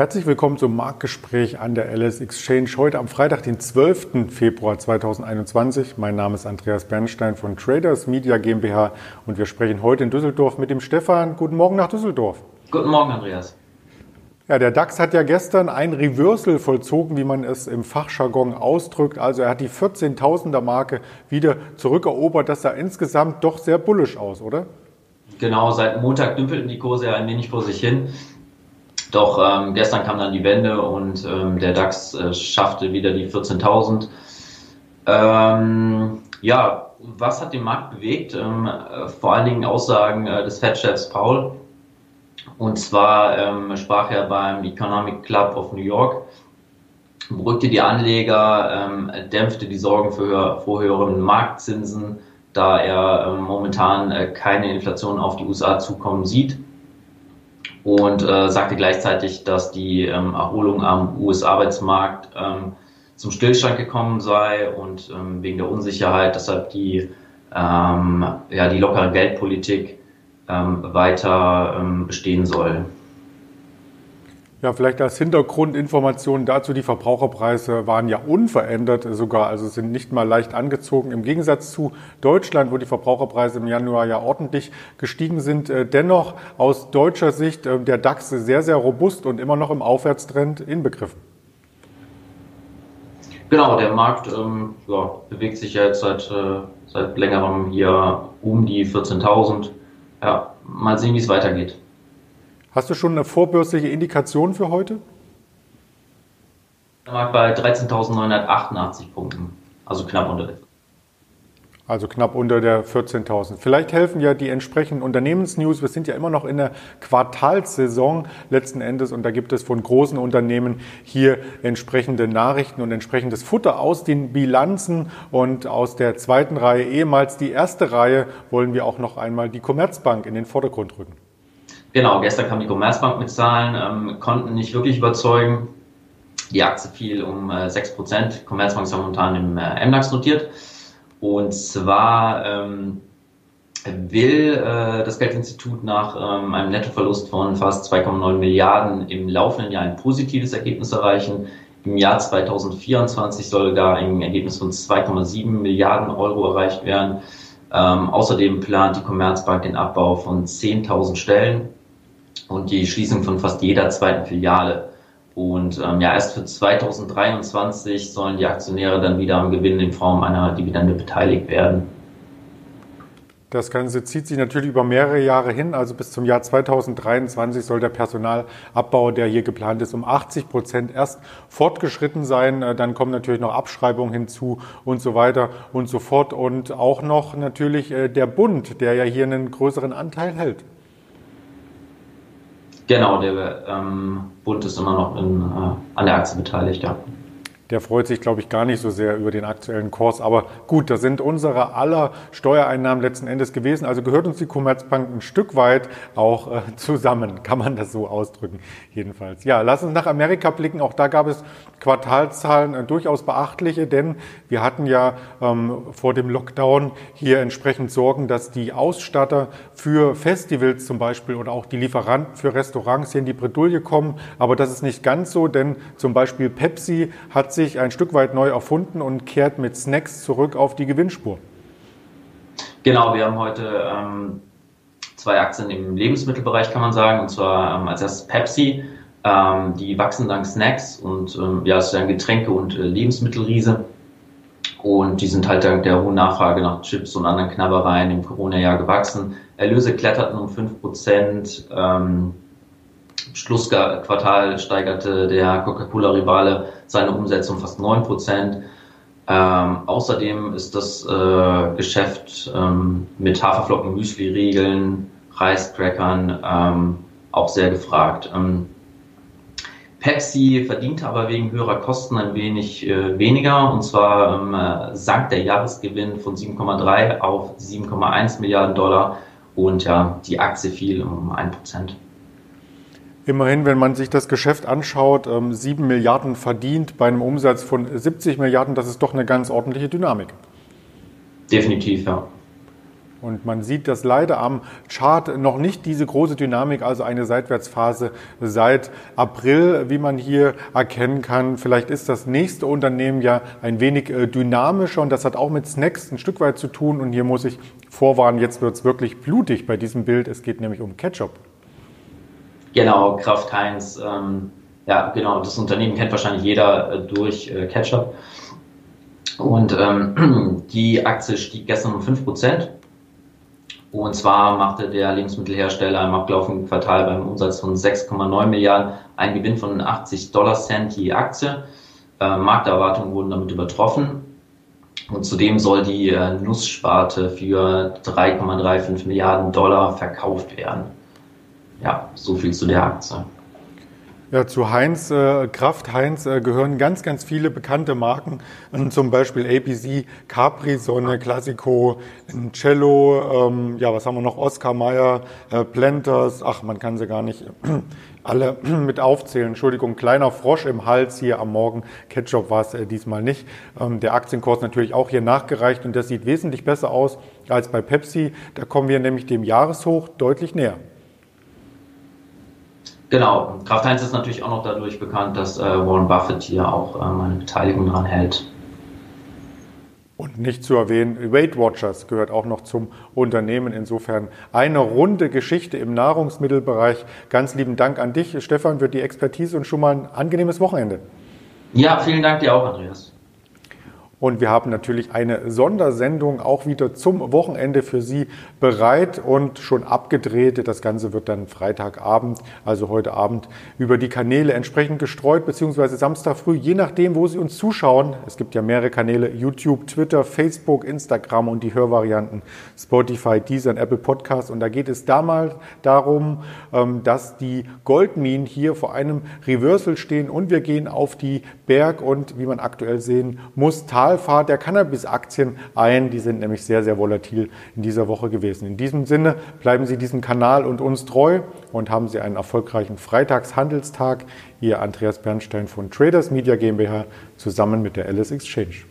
Herzlich willkommen zum Marktgespräch an der LS Exchange heute am Freitag, den 12. Februar 2021. Mein Name ist Andreas Bernstein von Traders Media GmbH und wir sprechen heute in Düsseldorf mit dem Stefan. Guten Morgen nach Düsseldorf. Guten Morgen, Andreas. Ja, der DAX hat ja gestern ein Reversal vollzogen, wie man es im Fachjargon ausdrückt. Also er hat die 14.000er Marke wieder zurückerobert. Das sah insgesamt doch sehr bullisch aus, oder? Genau, seit Montag dümpelten die Kurse ja ein wenig vor sich hin. Doch ähm, gestern kam dann die Wende und ähm, der DAX äh, schaffte wieder die 14.000. Ähm, ja, was hat den Markt bewegt? Ähm, äh, vor allen Dingen Aussagen äh, des Fed-Chefs Paul. Und zwar ähm, sprach er beim Economic Club of New York, beruhigte die Anleger, ähm, dämpfte die Sorgen für, vor höheren Marktzinsen, da er momentan äh, keine Inflation auf die USA zukommen sieht und äh, sagte gleichzeitig, dass die ähm, Erholung am US-Arbeitsmarkt ähm, zum Stillstand gekommen sei und ähm, wegen der Unsicherheit deshalb die, ähm, ja, die lockere Geldpolitik ähm, weiter ähm, bestehen soll. Ja, vielleicht als Hintergrundinformation dazu, die Verbraucherpreise waren ja unverändert sogar, also sind nicht mal leicht angezogen. Im Gegensatz zu Deutschland, wo die Verbraucherpreise im Januar ja ordentlich gestiegen sind, äh, dennoch aus deutscher Sicht äh, der DAX sehr, sehr robust und immer noch im Aufwärtstrend inbegriffen. Genau, der Markt ähm, ja, bewegt sich ja jetzt seit, äh, seit längerem hier um die 14.000. Ja, mal sehen, wie es weitergeht. Hast du schon eine vorbörsliche Indikation für heute? Bei 13.988 Punkten, also knapp unter der also knapp unter der 14.000. Vielleicht helfen ja die entsprechenden Unternehmensnews. Wir sind ja immer noch in der Quartalssaison letzten Endes und da gibt es von großen Unternehmen hier entsprechende Nachrichten und entsprechendes Futter aus den Bilanzen und aus der zweiten Reihe, ehemals die erste Reihe, wollen wir auch noch einmal die Commerzbank in den Vordergrund rücken. Genau, gestern kam die Commerzbank mit Zahlen, ähm, konnten nicht wirklich überzeugen. Die Aktie fiel um äh, 6%. Commerzbank ist momentan im äh, MDAX notiert. Und zwar ähm, will äh, das Geldinstitut nach ähm, einem Nettoverlust von fast 2,9 Milliarden im laufenden Jahr ein positives Ergebnis erreichen. Im Jahr 2024 soll da ein Ergebnis von 2,7 Milliarden Euro erreicht werden. Ähm, außerdem plant die Commerzbank den Abbau von 10.000 Stellen und die Schließung von fast jeder zweiten Filiale. Und ähm, ja, erst für 2023 sollen die Aktionäre dann wieder am Gewinn in Form einer Dividende beteiligt werden. Das Ganze zieht sich natürlich über mehrere Jahre hin. Also bis zum Jahr 2023 soll der Personalabbau, der hier geplant ist, um 80 Prozent erst fortgeschritten sein. Äh, dann kommen natürlich noch Abschreibungen hinzu und so weiter und so fort. Und auch noch natürlich äh, der Bund, der ja hier einen größeren Anteil hält. Genau, der ähm, Bund ist immer noch in, äh, an der Aktie beteiligt, ja der freut sich, glaube ich, gar nicht so sehr über den aktuellen Kurs. Aber gut, das sind unsere aller Steuereinnahmen letzten Endes gewesen. Also gehört uns die Commerzbank ein Stück weit auch äh, zusammen, kann man das so ausdrücken, jedenfalls. Ja, lass uns nach Amerika blicken. Auch da gab es Quartalszahlen äh, durchaus beachtliche, denn wir hatten ja ähm, vor dem Lockdown hier entsprechend Sorgen, dass die Ausstatter für Festivals zum Beispiel oder auch die Lieferanten für Restaurants hier in die Bredouille kommen. Aber das ist nicht ganz so, denn zum Beispiel Pepsi hat sich sich ein Stück weit neu erfunden und kehrt mit Snacks zurück auf die Gewinnspur. Genau, wir haben heute ähm, zwei Aktien im Lebensmittelbereich, kann man sagen. Und zwar ähm, als erstes Pepsi. Ähm, die wachsen dank Snacks und ähm, ja, es ist ein Getränke- und äh, Lebensmittelriese. Und die sind halt dank der hohen Nachfrage nach Chips und anderen Knabbereien im Corona-Jahr gewachsen. Erlöse kletterten um 5%. Ähm, Schlussquartal steigerte der Coca-Cola-Rivale seine Umsätze um fast 9 Prozent. Ähm, außerdem ist das äh, Geschäft ähm, mit Haferflocken, Müsli-Riegeln, Reiscrackern ähm, auch sehr gefragt. Ähm, Pepsi verdiente aber wegen höherer Kosten ein wenig äh, weniger und zwar ähm, äh, sank der Jahresgewinn von 7,3 auf 7,1 Milliarden Dollar und ja, die Aktie fiel um 1 Prozent. Immerhin, wenn man sich das Geschäft anschaut, 7 ähm, Milliarden verdient bei einem Umsatz von 70 Milliarden, das ist doch eine ganz ordentliche Dynamik. Definitiv, ja. Und man sieht, dass leider am Chart noch nicht diese große Dynamik, also eine Seitwärtsphase seit April, wie man hier erkennen kann. Vielleicht ist das nächste Unternehmen ja ein wenig äh, dynamischer und das hat auch mit Snacks ein Stück weit zu tun. Und hier muss ich vorwarnen, jetzt wird es wirklich blutig bei diesem Bild. Es geht nämlich um Ketchup. Genau, Kraft Heinz. Ähm, ja, genau, das Unternehmen kennt wahrscheinlich jeder äh, durch äh, Ketchup. Und ähm, die Aktie stieg gestern um 5%. Und zwar machte der Lebensmittelhersteller im abgelaufenen Quartal beim Umsatz von 6,9 Milliarden einen Gewinn von 80 Dollar Cent je Aktie. Äh, Markterwartungen wurden damit übertroffen. Und zudem soll die äh, Nusssparte für 3,35 Milliarden Dollar verkauft werden. Ja, so viel zu der Aktie. Ja, zu Heinz, äh, Kraft Heinz äh, gehören ganz, ganz viele bekannte Marken, zum Beispiel APC, Capri Sonne, Classico, Cello, ähm, ja, was haben wir noch, Oscar Mayer, äh, Planters, ach, man kann sie gar nicht alle mit aufzählen. Entschuldigung, kleiner Frosch im Hals hier am Morgen. Ketchup war es äh, diesmal nicht. Ähm, der Aktienkurs natürlich auch hier nachgereicht und das sieht wesentlich besser aus als bei Pepsi. Da kommen wir nämlich dem Jahreshoch deutlich näher. Genau, Kraft Heinz ist natürlich auch noch dadurch bekannt, dass äh, Warren Buffett hier auch ähm, eine Beteiligung dran hält. Und nicht zu erwähnen, Weight Watchers gehört auch noch zum Unternehmen. Insofern eine runde Geschichte im Nahrungsmittelbereich. Ganz lieben Dank an dich, Stefan, für die Expertise und schon mal ein angenehmes Wochenende. Ja, vielen Dank dir auch, Andreas. Und wir haben natürlich eine Sondersendung auch wieder zum Wochenende für Sie bereit und schon abgedreht. Das Ganze wird dann Freitagabend, also heute Abend, über die Kanäle entsprechend gestreut, beziehungsweise Samstag früh, je nachdem, wo Sie uns zuschauen. Es gibt ja mehrere Kanäle, YouTube, Twitter, Facebook, Instagram und die Hörvarianten Spotify, Deezer und Apple Podcasts. Und da geht es damals darum, ähm, dass die Goldminen hier vor einem Reversal stehen und wir gehen auf die Berg- und, wie man aktuell sehen muss, Tal Talfahrt der Cannabis-Aktien ein. Die sind nämlich sehr, sehr volatil in dieser Woche gewesen. In diesem Sinne bleiben Sie diesem Kanal und uns treu und haben Sie einen erfolgreichen Freitagshandelstag. Ihr Andreas Bernstein von Traders Media GmbH zusammen mit der Alice Exchange.